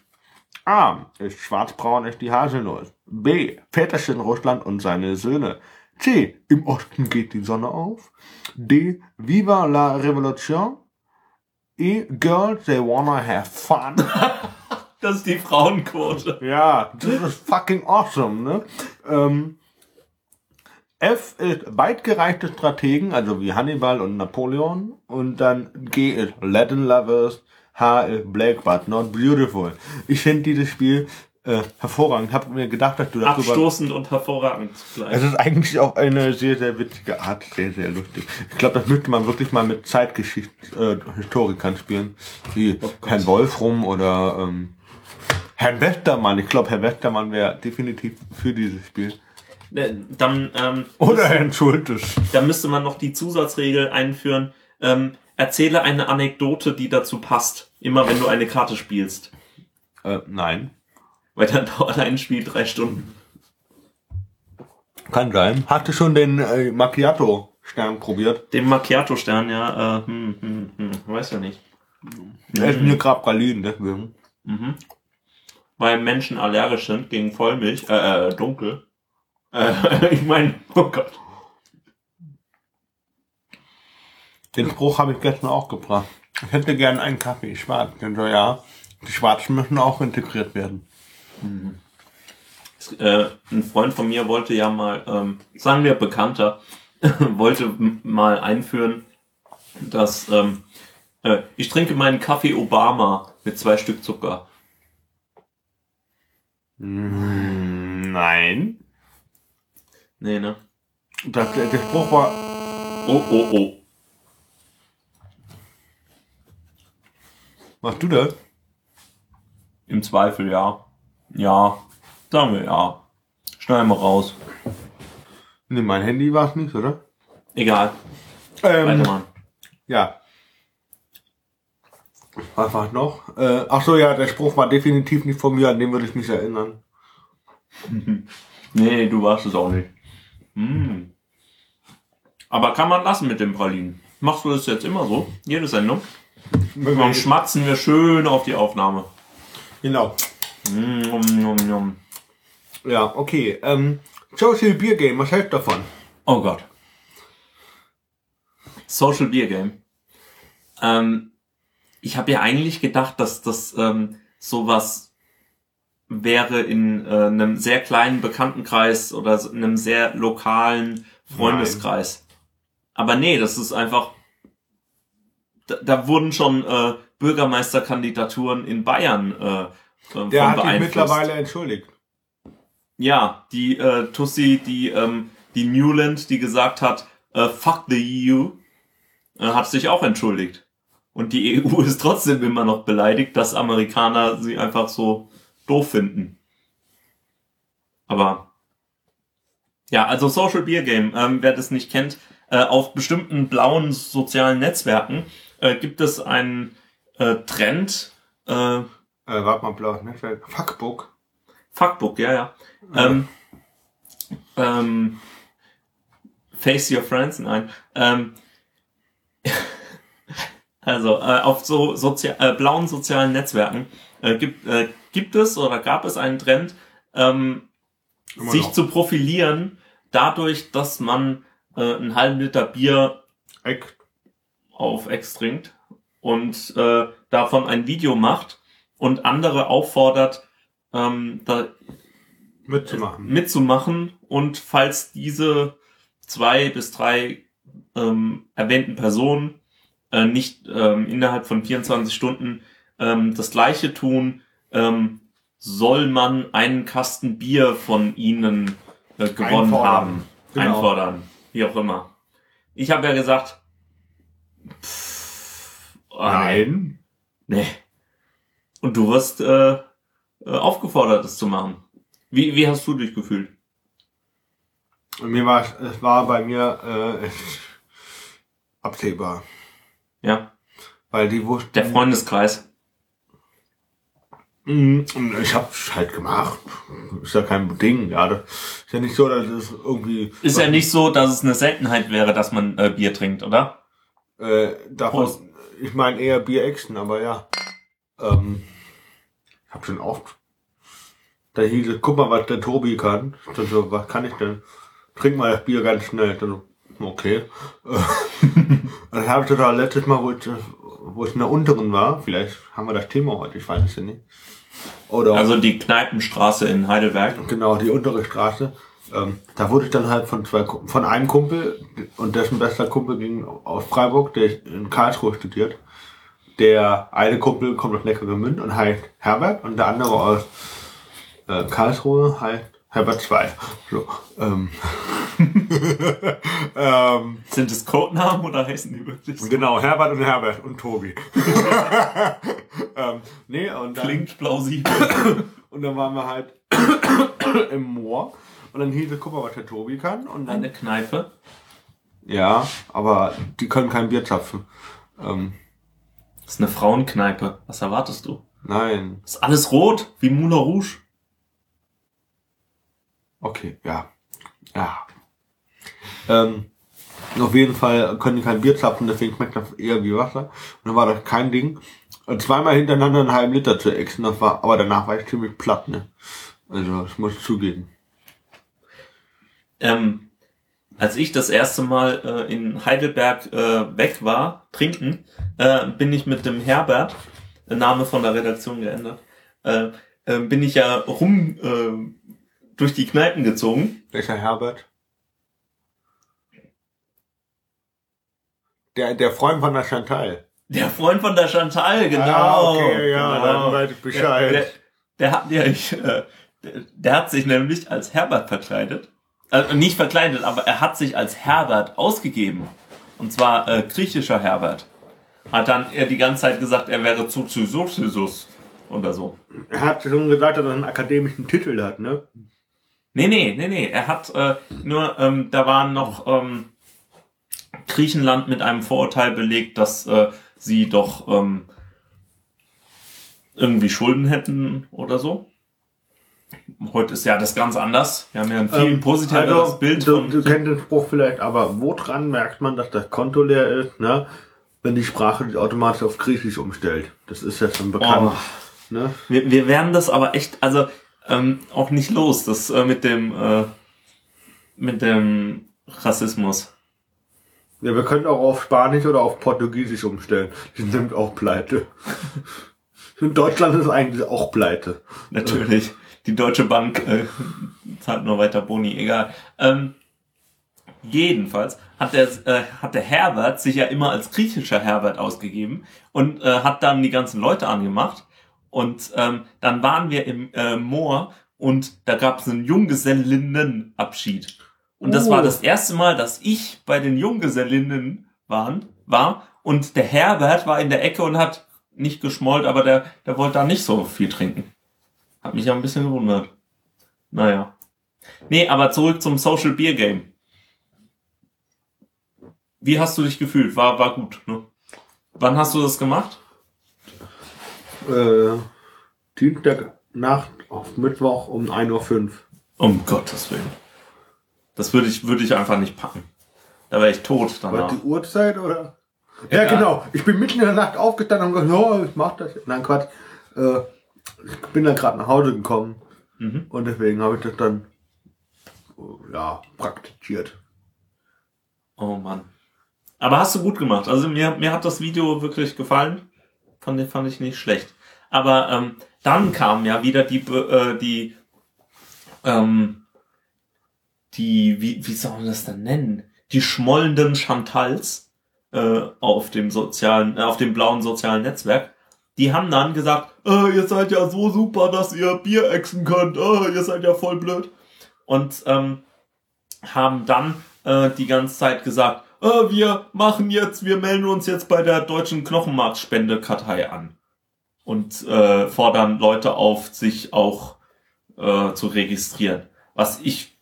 A. Ist schwarzbraun ist die Haselnuss. B. Väterchen Russland und seine Söhne. C. Im Osten geht die Sonne auf. D. Viva la Revolution. E. Girls, they wanna have fun. *laughs* Das ist die Frauenquote. Ja, das ist fucking awesome, ne? Ähm, F ist weitgereichte Strategen, also wie Hannibal und Napoleon. Und dann G ist Latin Lovers. H ist Black but not beautiful. Ich finde dieses Spiel äh, hervorragend. Hab mir gedacht, dass du darüber... Abstoßend und hervorragend Es zugleich. ist eigentlich auch eine sehr, sehr witzige Art. Sehr, sehr lustig. Ich glaube, das müsste man wirklich mal mit Zeitgeschichte äh, spielen. Wie Gott. Herrn Wolfrum oder ähm, Herrn Westermann. Ich glaube, Herr Westermann wäre definitiv für dieses Spiel. Äh, Dann, ähm, Oder Herrn Schultes. dann müsste man noch die Zusatzregel einführen. Ähm, erzähle eine Anekdote, die dazu passt. Immer wenn du eine Karte spielst. Äh, nein. Weil dann *laughs* dauert ein Spiel drei Stunden. Kann sein. Hatte schon den äh, Macchiato-Stern probiert. Den Macchiato-Stern, ja, äh, hm, hm, hm, weiß ja nicht. Er ist mir gerade Pralinen, deswegen. Mhm. Weil Menschen allergisch sind gegen Vollmilch, äh, äh dunkel. Äh, *laughs* ich meine, oh Gott. Den Spruch habe ich gestern auch gebracht. Ich hätte gern einen Kaffee schwarz. Denn so, ja, die Schwarzen müssen auch integriert werden. Äh, ein Freund von mir wollte ja mal, ähm, sagen wir Bekannter, *laughs* wollte mal einführen, dass ähm, äh, ich trinke meinen Kaffee Obama mit zwei Stück Zucker. Mm, Nein. Nee, ne? Das, der, der Spruch war, Oh, oh, oh. machst du das? Im Zweifel ja. Ja. Sagen wir ja. Schneiden wir raus. Nee, mein Handy war es nicht, oder? Egal. Ähm, Weitermachen. ja. Was war noch? Äh, ach so, ja, der Spruch war definitiv nicht von mir, an den würde ich mich erinnern. *laughs* Nee, du warst es auch nicht. Hm. Aber kann man lassen mit dem Pralinen. Machst du das jetzt immer so? Jede Sendung? Dann schmatzen wir schön auf die Aufnahme. Genau. Mm. Ja, okay. Ähm, Social Beer Game, was hältst du davon? Oh Gott. Social Beer Game. Ähm, ich habe ja eigentlich gedacht, dass das ähm, sowas wäre in äh, einem sehr kleinen Bekanntenkreis oder so einem sehr lokalen Freundeskreis. Aber nee, das ist einfach. Da, da wurden schon äh, Bürgermeisterkandidaturen in Bayern äh, äh, Der hat sich beeinflusst. mittlerweile entschuldigt. Ja, die äh, Tussi, die ähm, die Newland, die gesagt hat, äh, fuck the EU. äh, hat sich auch entschuldigt. Und die EU *laughs* ist trotzdem immer noch beleidigt, dass Amerikaner sie einfach so doof finden. Aber ja, also Social Beer Game, ähm, wer das nicht kennt, äh, auf bestimmten blauen sozialen Netzwerken äh, gibt es einen äh, Trend. Äh, warte mal, blaues Netzwerk. Fuckbook. Fuckbook, ja, ja. Ähm, ähm, Face Your Friends, nein. Ähm, *laughs* also äh, auf so sozia äh, blauen sozialen Netzwerken äh, gibt, äh, gibt es oder gab es einen Trend, ähm, Immer sich noch. zu profilieren, dadurch, dass man äh, einen halben Liter Bier Eck. auf Ex trinkt und äh, davon ein Video macht und andere auffordert, ähm, da Mitzumachen. mitzumachen und falls diese zwei bis drei ähm, erwähnten Personen äh, nicht ähm, innerhalb von 24 Stunden ähm, das gleiche tun, ähm, soll man einen Kasten Bier von ihnen äh, gewonnen Einfordern. haben. Genau. Einfordern. Wie auch immer. Ich habe ja gesagt, pff, oh, Nein. Nee. Und du wirst äh, äh, aufgefordert, das zu machen. Wie, wie hast du dich gefühlt? Mir war, es war bei mir äh, *laughs* absehbar. Ja, Weil die wussten. der Freundeskreis. Mhm, ich hab's halt gemacht. Ist ja kein Ding, ja. Ist ja nicht so, dass es irgendwie. Ist ja nicht so, dass es eine Seltenheit wäre, dass man äh, Bier trinkt, oder? Äh, davon, Prost. ich meine eher Bier-Action, aber ja. Ähm, ich hab schon oft. Da hieß es, guck mal, was der Tobi kann. Dachte so, was kann ich denn? Trink mal das Bier ganz schnell. Dachte so, okay. *laughs* das habe ich total letztes Mal, wo ich, äh, wo ich in der unteren war. Vielleicht haben wir das Thema heute, ich weiß es ja nicht. Oder Also die Kneipenstraße in Heidelberg. Genau, die untere Straße. Ähm, da wurde ich dann halt von zwei von einem Kumpel und dessen bester Kumpel ging aus Freiburg, der in Karlsruhe studiert. Der eine Kumpel kommt aus Neckargemünd und heißt Herbert und der andere aus äh, Karlsruhe heißt Herbert 2. So, ähm, *laughs* ähm, Sind es Codenamen oder heißen die wirklich so? genau, Herbert und Herbert und Tobi. *laughs* ähm, nee, und dann, Klingt plausibel. *coughs* und dann waren wir halt *coughs* im Moor und dann hieß es, guck mal, was der Tobi kann. Und dann Eine Kneipe. Ja, aber die können kein Bier zapfen. Ähm, Das ist eine Frauenkneipe. Was erwartest du? nein. Ist alles rot, wie Moulin Rouge. Okay, ja. Ja. Ähm, auf jeden Fall können die kein Bier zapfen, deswegen schmeckt das eher wie Wasser. Und dann war das kein Ding. Und zweimal hintereinander einen halben Liter zu exen, das war, aber danach war ich ziemlich platt, ne? Also, das muss ich zugeben. Ähm, als ich das erste Mal äh, in Heidelberg äh, weg war, trinken, äh, bin ich mit dem Herbert, Name von der Redaktion geändert, äh, äh, bin ich ja rum äh, durch die Kneipen gezogen. Welcher Herbert? Der, der Freund von der Chantal. Der Freund von der Chantal, genau. Ah, okay, ja, genau. dann weiß ich Bescheid. Der, der, der hat ja, ich, äh, der, der hat sich nämlich als Herbert verkleidet. Also nicht verkleidet, aber er hat sich als Herbert ausgegeben. Und zwar äh, griechischer Herbert. Hat dann er die ganze Zeit gesagt, er wäre zu Zuzusus oder so. Er hat schon gesagt, dass er einen akademischen Titel hat, ne? Nee, nee, nee, nee. Er hat äh, nur, ähm, da waren noch ähm, Griechenland mit einem Vorurteil belegt, dass äh, sie doch ähm, irgendwie Schulden hätten oder so. Heute ist ja das ganz anders. Wir haben ja ein viel Ähm, positiveres also, Bild du, du kennst den Spruch vielleicht, aber woran merkt man, dass das Konto leer ist, ne? Wenn die Sprache sich automatisch auf Griechisch umstellt. Das ist ja schon bekannt. Oh. Ne? Wir, wir werden das aber echt, also ähm, auch nicht los, das äh, mit dem äh, mit dem Rassismus. Ja, wir können auch auf Spanisch oder auf Portugiesisch umstellen. Die sind auch pleite. *laughs* In Deutschland ist eigentlich auch pleite. Natürlich. Die Deutsche Bank äh, zahlt nur weiter Boni, egal. Ähm, jedenfalls hat der, äh, hat der Herbert sich ja immer als griechischer Herbert ausgegeben und äh, hat dann die ganzen Leute angemacht. Und ähm, dann waren wir im äh, Moor und da gab es einen Junggesellinnenabschied. Und das Oh. war das erste Mal, dass ich bei den Junggesellinnen waren, war und der Herbert war in der Ecke und hat nicht geschmollt, aber der, der wollte da nicht so viel trinken. Hat mich ja ein bisschen gewundert. Naja. Nee, aber zurück zum Social Beer Game. Wie hast du dich gefühlt? War, war gut, ne? Wann hast du das gemacht? Äh, Dienstag Nacht auf Mittwoch um 1.05 Uhr. Um Gottes Willen. Das würde ich, würde ich einfach nicht packen. Da wäre ich tot War danach. die Uhrzeit oder? Ja, Ja. genau. Ich bin mitten in der Nacht aufgestanden und gesagt, oh, ich mach das. Nein, Quatsch. Äh, ich bin dann gerade nach Hause gekommen Mhm. und deswegen habe ich das dann ja praktiziert. Oh Mann. Aber hast du gut gemacht. Also mir, mir hat das Video wirklich gefallen. Fand, fand ich nicht schlecht. Aber ähm, dann kam ja wieder die, äh, die, ähm, die, wie, wie soll man das denn nennen? Die schmollenden Chantals äh, auf dem sozialen, äh, auf dem blauen sozialen Netzwerk. Die haben dann gesagt, äh, ihr seid ja so super, dass ihr Bier exen könnt. Äh, ihr seid ja voll blöd. Und ähm, haben dann äh, die ganze Zeit gesagt, äh, wir machen jetzt, wir melden uns jetzt bei der deutschen Knochenmarkspendekartei an und äh, fordern Leute auf, sich auch äh, zu registrieren. Was ich,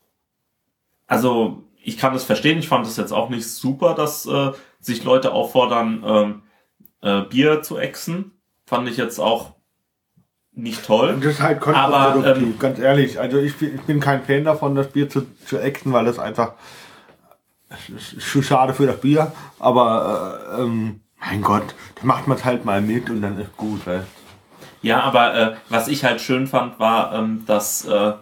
also ich kann das verstehen, ich fand es jetzt auch nicht super, dass äh, sich Leute auffordern, ähm, äh, Bier zu exen. Fand ich jetzt auch nicht toll. Das ist halt Aber, kontraproduktiv, ähm, ganz ehrlich. Also ich, bin- ich bin kein Fan davon, das Bier zu, zu exen, weil es einfach schon schade für das Bier. Aber äh, ähm, mein Gott, da macht man es halt mal mit und dann ist gut. Weil Ja, aber äh, was ich halt schön fand, war, ähm, dass äh,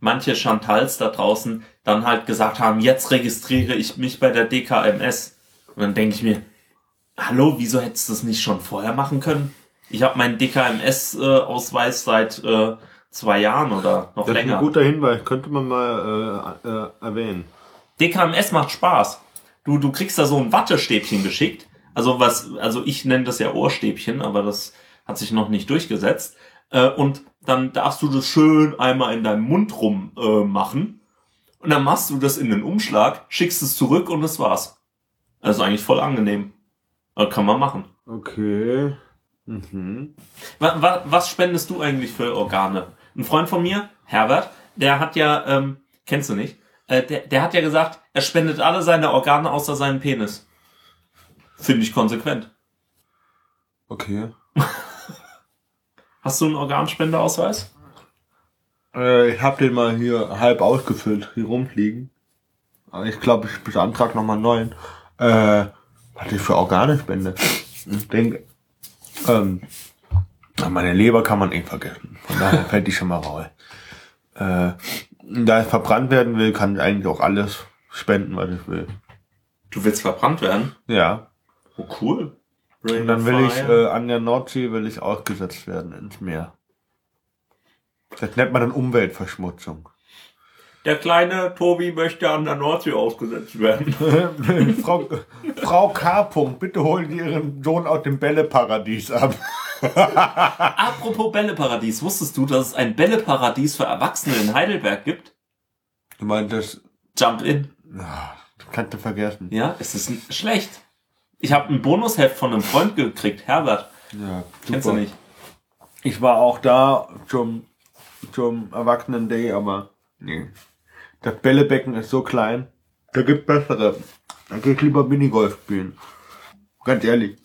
manche Chantals da draußen dann halt gesagt haben, jetzt registriere ich mich bei der DKMS. Und dann denke ich mir, hallo, wieso hättest du das nicht schon vorher machen können? Ich habe meinen DKMS-Ausweis seit äh, zwei Jahren oder noch das ist länger. ein guter Hinweis, könnte man mal äh, äh, erwähnen. DKMS macht Spaß. Du, du kriegst da so ein Wattestäbchen geschickt. Also was, also ich nenne das ja Ohrstäbchen, aber das hat sich noch nicht durchgesetzt. Äh, und dann darfst du das schön einmal in deinem Mund rum äh, machen. Und dann machst du das in den Umschlag, schickst es zurück und das war's. Also eigentlich voll angenehm. Äh, kann man machen. Okay. Mhm. Wa wa was spendest du eigentlich für Organe? Ein Freund von mir, Herbert, der hat ja, ähm, kennst du nicht, äh, der, der hat ja gesagt, er spendet alle seine Organe außer seinen Penis. Finde ich konsequent. Okay. Hast du einen Organspendeausweis? Äh, ich habe den mal hier halb ausgefüllt, hier rumfliegen. Ich glaube, ich beantrag nochmal einen neuen. Äh, was ich für Organe spende. Ich denke, ähm, meine Leber kann man eh vergessen. Von daher *laughs* fällt die schon mal raus. Äh, da es verbrannt werden will, kann ich eigentlich auch alles spenden, was ich will. Du willst verbrannt werden? Ja. Oh, cool. Und dann will ich äh, an der Nordsee will ich ausgesetzt werden ins Meer. Das nennt man dann Umweltverschmutzung. Der kleine Tobi möchte an der Nordsee ausgesetzt werden. *laughs* Frau, Frau K. -Punkt, bitte holen Sie Ihren Sohn aus dem Bälleparadies ab. *laughs* Apropos Bälleparadies, wusstest du, dass es ein Bälleparadies für Erwachsene in Heidelberg gibt? Du meinst, das, Jump in. ah, kannst du vergessen. Ja, es ist schlecht. Ich habe ein Bonusheft von einem Freund gekriegt, Herbert. Ja, Kennst du nicht? Ich war auch da zum, zum Erwachsenen-Day, aber nee. Das Bällebecken ist so klein. Da gibt bessere. Da geh ich lieber Minigolf spielen. Ganz ehrlich.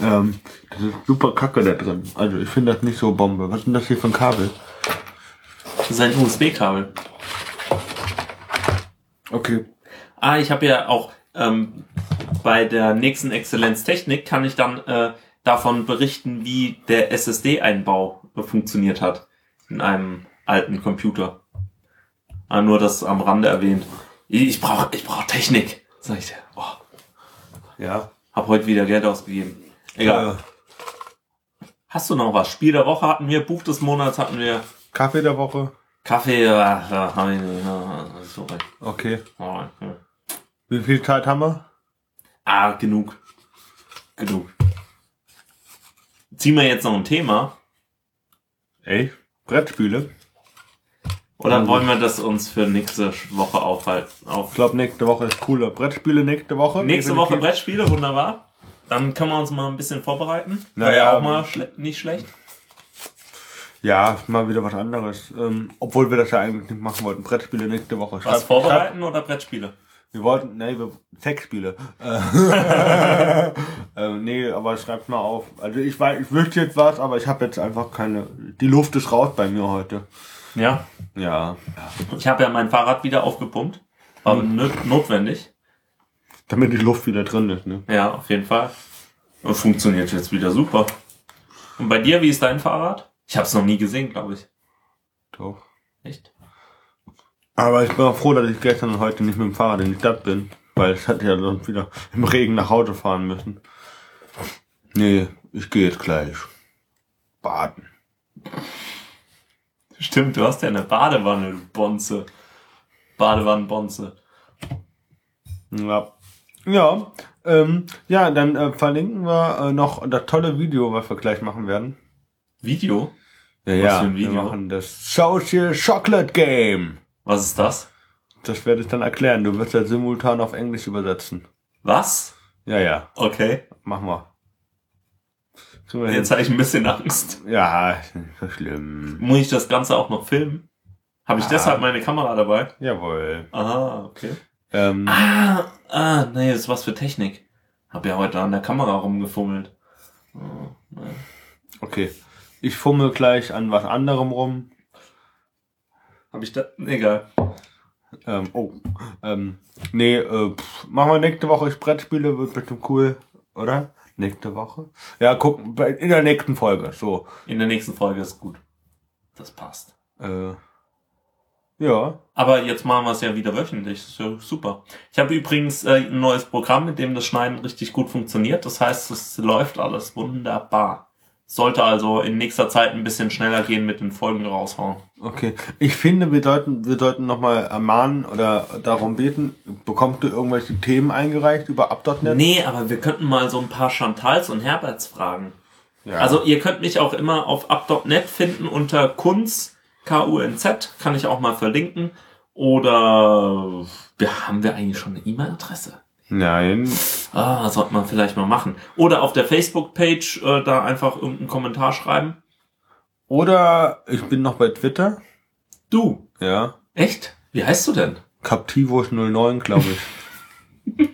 Ähm, das ist super kacke da drin. Also ich finde das nicht so Bombe. Was ist denn das hier für ein Kabel? Das ist ein USB-Kabel. Okay. Ah, ich habe ja auch ähm, bei der nächsten Exzellenztechnik kann ich dann äh, davon berichten, wie der SSD-Einbau funktioniert hat in einem alten Computer. Ah, nur das am Rande erwähnt. Ich, brauche ich brauch Technik, sag ich dir. Oh, Ja. hab heute wieder Geld ausgegeben. Egal. Äh, Hast du noch was? Spiel der Woche hatten wir, Buch des Monats hatten wir, Kaffee der Woche. Kaffee, ja, ja, hab ich nicht. Ja, sorry. Okay. Alright, ja. Wie viel Zeit haben wir? Ah, genug. Genug. Ziehen wir jetzt noch ein Thema. Ey, Brettspiele. Oder Mhm. wollen wir das uns für nächste Woche aufhalten? Auf Ich glaube, nächste Woche ist cooler. Brettspiele nächste Woche. nächste Woche Definitiv. Brettspiele, wunderbar. Dann können wir uns mal ein bisschen vorbereiten. Na Wäre ja, auch mal schle nicht schlecht. Ja, mal wieder was anderes. Ähm, obwohl wir das ja eigentlich nicht machen wollten. Brettspiele nächste Woche. Was Schreibt- vorbereiten oder Brettspiele? Wir wollten, nee, wir, Sexspiele. Äh, *laughs* äh, nee, aber schreibt mal auf. Also ich weiß, ich wüsste jetzt was, aber ich habe jetzt einfach keine. Die Luft ist raus bei mir heute. Ja. Ja. Ich habe ja mein Fahrrad wieder aufgepumpt. War Hm. notwendig. Damit die Luft wieder drin ist, ne? Ja, auf jeden Fall. Und funktioniert jetzt wieder super. Und bei dir, wie ist dein Fahrrad? Ich habe es noch nie gesehen, glaube ich. Doch. Echt? Aber ich bin auch froh, dass ich gestern und heute nicht mit dem Fahrrad in die Stadt bin. Weil ich hatte ja sonst wieder im Regen nach Hause fahren müssen. Nee, ich gehe jetzt gleich. Baden. Stimmt, du hast ja eine Badewanne, du Bonze. Badewannenbonze. Ja. Ja, ähm, ja, dann äh, verlinken wir äh, noch das tolle Video, was wir gleich machen werden. Video? Ja, ja, wir machen das Social Chocolate Game. Was ist das? Das werde ich dann erklären. Du wirst das simultan auf Englisch übersetzen. Was? Ja, ja, Okay. machen wir. Jetzt habe ich ein bisschen Angst. Ja, nicht so schlimm. Muss ich das Ganze auch noch filmen? Habe ich Ah. deshalb meine Kamera dabei? Jawohl. Aha, okay. Ähm, Ah, ah, nee, das ist was für Technik. Hab ja heute an der Kamera rumgefummelt. Oh, okay. Ich fummel gleich an was anderem rum. Hab ich da? Egal. Ähm, oh. Ähm, nee, äh, pff, machen wir nächste Woche Brettspiele, wird bestimmt cool, oder? Nächste Woche? Ja, gucken, in der nächsten Folge, so. In der nächsten Folge ist gut. Das passt. Äh, ja. Aber jetzt machen wir es ja wieder wöchentlich. Das ist ja super. Ich habe übrigens äh, ein neues Programm, mit dem das Schneiden richtig gut funktioniert. Das heißt, es läuft alles wunderbar. Sollte also in nächster Zeit ein bisschen schneller gehen mit den Folgen raushauen. Okay. Ich finde, wir sollten, wir sollten nochmal ermahnen oder darum beten, bekommst du irgendwelche Themen eingereicht über Up.net? Nee, aber wir könnten mal so ein paar Chantals und Herberts fragen. Ja. Also ihr könnt mich auch immer auf up.net finden unter Kunz, K-U-N-Z, kann ich auch mal verlinken. Oder wir, haben wir eigentlich schon eine E-Mail-Adresse? Nein. Ah, sollte man vielleicht mal machen. Oder auf der Facebook-Page äh, da einfach irgendeinen Kommentar schreiben. Oder ich bin noch bei Twitter. Du, Ja. echt? Wie heißt du denn? Captivos09, glaube ich.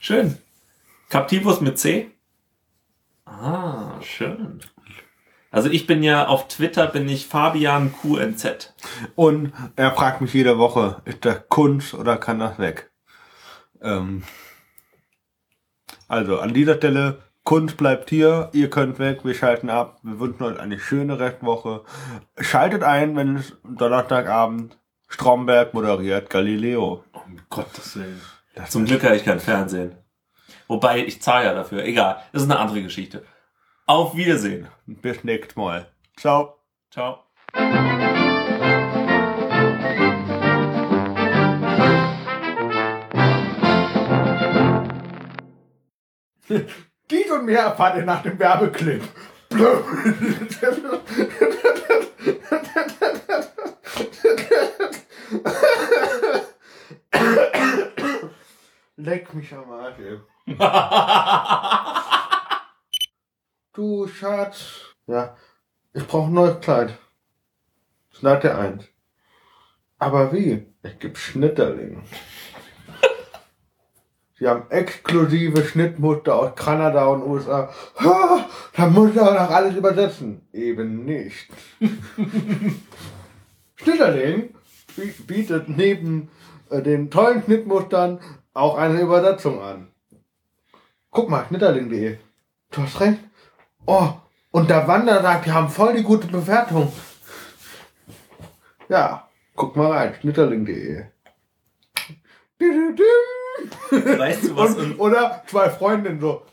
Schön. Captivus mit C? Ah, schön. Also ich bin ja auf Twitter bin ich Fabian QNZ. Und er fragt mich jede Woche, ist das Kunst oder kann das weg? Ähm, also an dieser Stelle, Kunst bleibt hier, ihr könnt weg, wir schalten ab. Wir wünschen euch eine schöne Restwoche. Schaltet ein, wenn es Donnerstagabend Stromberg moderiert Galileo. Um Gottes Willen. Zum Glück habe ich kein Fernsehen. Wobei, ich zahle ja dafür. Egal, das ist eine andere Geschichte. Auf Wiedersehen. Bis nächstes Mal. Ciao. Ciao. Dies und mehr erfahrt ihr nach dem Werbeclip. *laughs* Leck mich am Arsch. *laughs* Du Schatz. Ja, ich brauche ein neues Kleid. Seite 1. Aber wie? Ich geb Schnitterling. *laughs* Sie haben exklusive Schnittmuster aus Kanada und USA. Ha, da muss ich auch noch alles übersetzen. Eben nicht. *laughs* Schnitterling bi- bietet neben äh, den tollen Schnittmustern auch eine Übersetzung an. Guck mal, schnitterling.de. Du hast recht. Oh, und der Wander sagt, die haben voll die gute Bewertung. Ja, guck mal rein, schnitterling.de. Weißt du was? Und, oder zwei Freundinnen so.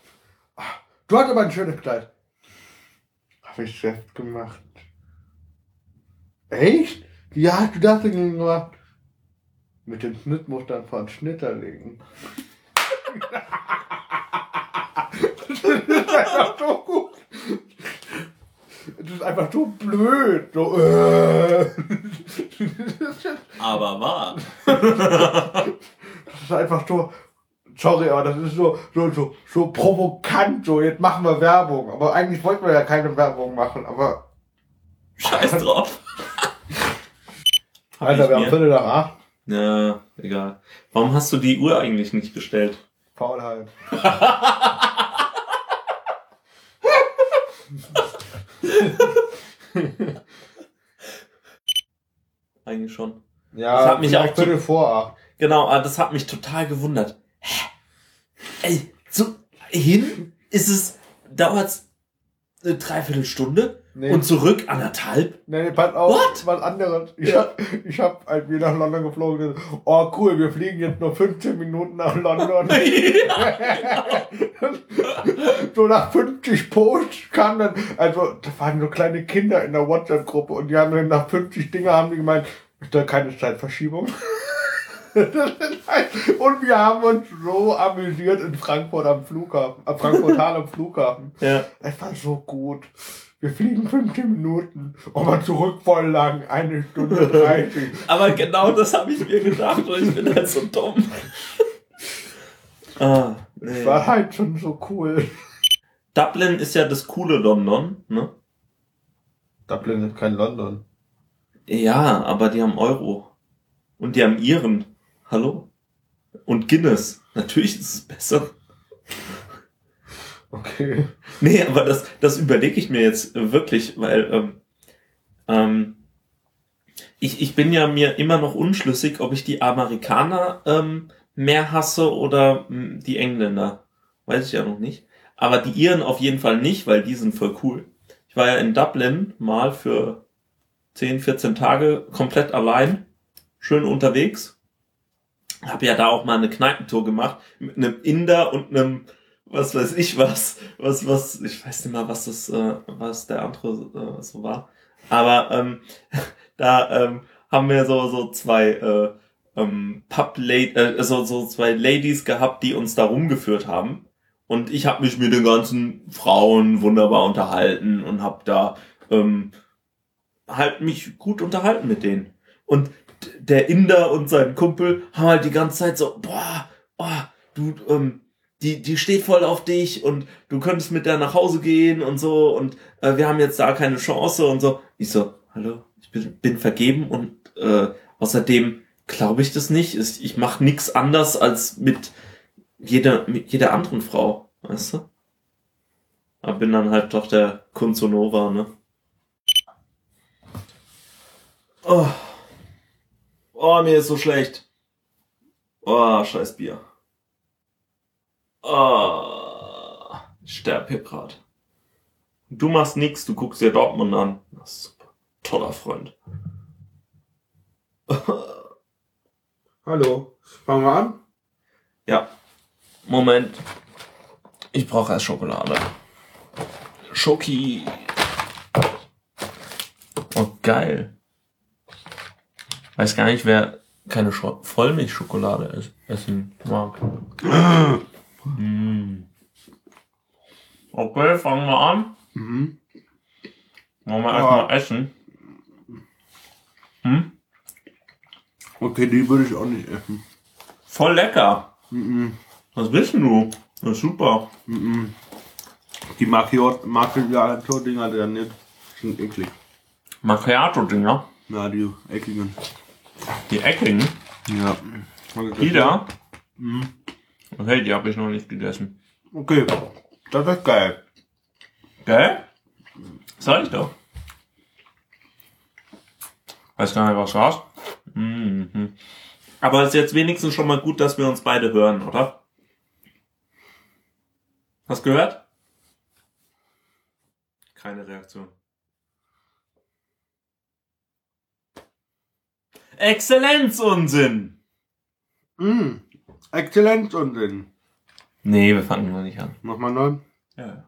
"Ah, Du hast aber ein schönes Kleid. Hab ich selbst gemacht. Echt? Wie hast du das denn gemacht? Mit den Schnittmustern von Schnitterlingen. *laughs* das ist einfach so gut. Ist einfach so blöd. So, äh. Aber wahr. Das ist einfach so, sorry, aber das ist so, so, so, so provokant, so, jetzt machen wir Werbung. Aber eigentlich wollten wir ja keine Werbung machen, aber, Scheiß drauf. Alter, wir haben Viertel nach acht. Ja, egal. Warum hast du die Uhr eigentlich nicht bestellt? Faulheit. *laughs* *laughs* Eigentlich schon. Ja, Das hat mich auch Viertel vor acht. Genau, aber das hat mich total gewundert. Hä? Ey, so hin ist es, dauert's eine Dreiviertelstunde Nee. und zurück anderthalb. Nee, pass auf, What? was anderes. Ich Ja. hab, ich hab, als wir nach London geflogen sind, oh cool, wir fliegen jetzt nur 15 Minuten nach London. *laughs* *laughs* so nach 50 Posts kam dann, also da waren so kleine Kinder in der WhatsApp-Gruppe und die haben dann nach 50 Dinge haben die gemeint, ist da keine Zeitverschiebung? *laughs* und wir haben uns so amüsiert in Frankfurt am Flughafen, am Frankfurt am Flughafen. ja. Es war so gut. Wir fliegen 15 Minuten, aber zurück voll lang, eine Stunde 30. *laughs* Aber genau das habe ich mir gedacht und ich bin halt so dumm. ah, nee. War halt schon so cool. Dublin ist ja das coole London, ne? Dublin ist kein London. Ja, aber die haben Euro. Und die haben ihren. Hallo? Und Guinness. Natürlich ist es besser. Okay. Nee, aber das, das überlege ich mir jetzt wirklich, weil ähm, ähm, ich, ich bin ja mir immer noch unschlüssig, ob ich die Amerikaner ähm, mehr hasse oder mh, die Engländer. Weiß ich ja noch nicht. Aber die Iren auf jeden Fall nicht, weil die sind voll cool. Ich war ja in Dublin mal für 10, 14 Tage komplett allein, schön unterwegs. Hab ja da auch mal eine Kneipentour gemacht mit einem Inder und einem was weiß ich was, was, was, ich weiß nicht mal, was das, äh, was der andere äh, so war. Aber ähm, *laughs* da ähm, haben wir so so zwei äh, ähm, Pub äh, so so zwei Ladies gehabt, die uns da rumgeführt haben. Und ich habe mich mit den ganzen Frauen wunderbar unterhalten und habe da ähm, halt mich gut unterhalten mit denen. Und der Inder und sein Kumpel haben halt die ganze Zeit so, boah, oh, du, ähm, die, die steht voll auf dich und du könntest mit der nach Hause gehen und so und äh, wir haben jetzt da keine Chance und so. Ich so, hallo, ich bin, bin vergeben und äh, außerdem glaube ich das nicht. Ich, ich mache nichts anders als mit jeder, mit jeder anderen Frau, weißt du? Aber bin dann halt doch der Kunzonova, ne? Oh. Oh, mir ist so schlecht. Oh, scheiß Bier. Oh, ich sterb hier grad. Du machst nix, du guckst dir Dortmund an. Super. Toller Freund. *laughs* Hallo. Fangen wir an? Ja. Moment. Ich brauche erst Schokolade. Schoki. Oh, geil. Weiß gar nicht, wer keine Scho Vollmilchschokolade es essen mag. Mm. Okay, fangen wir an. Mhm. Wollen wir Ja. erstmal essen? Hm? Okay, die würde ich auch nicht essen. Voll lecker. Mhm. Was willst denn du? Das ist super. Mhm. Die Macchiato-Dinger nicht sind eklig. Macchiato-Dinger. Ja, die eckigen. Die Eckigen. Ja. Die da? Mhm. Okay, die habe ich noch nicht gegessen. Okay, das ist geil. Gell? Sag ich doch. Weiß gar nicht, was du hast. Mhm. Aber es ist jetzt wenigstens schon mal gut, dass wir uns beide hören, oder? Hast gehört? Keine Reaktion. Exzellenzunsinn! Mhm. Exzellenz und Sinn. Nee, wir fangen noch nicht an. Nochmal neu. Ja, ja.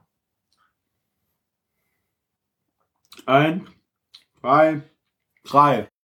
Eins, zwei, drei.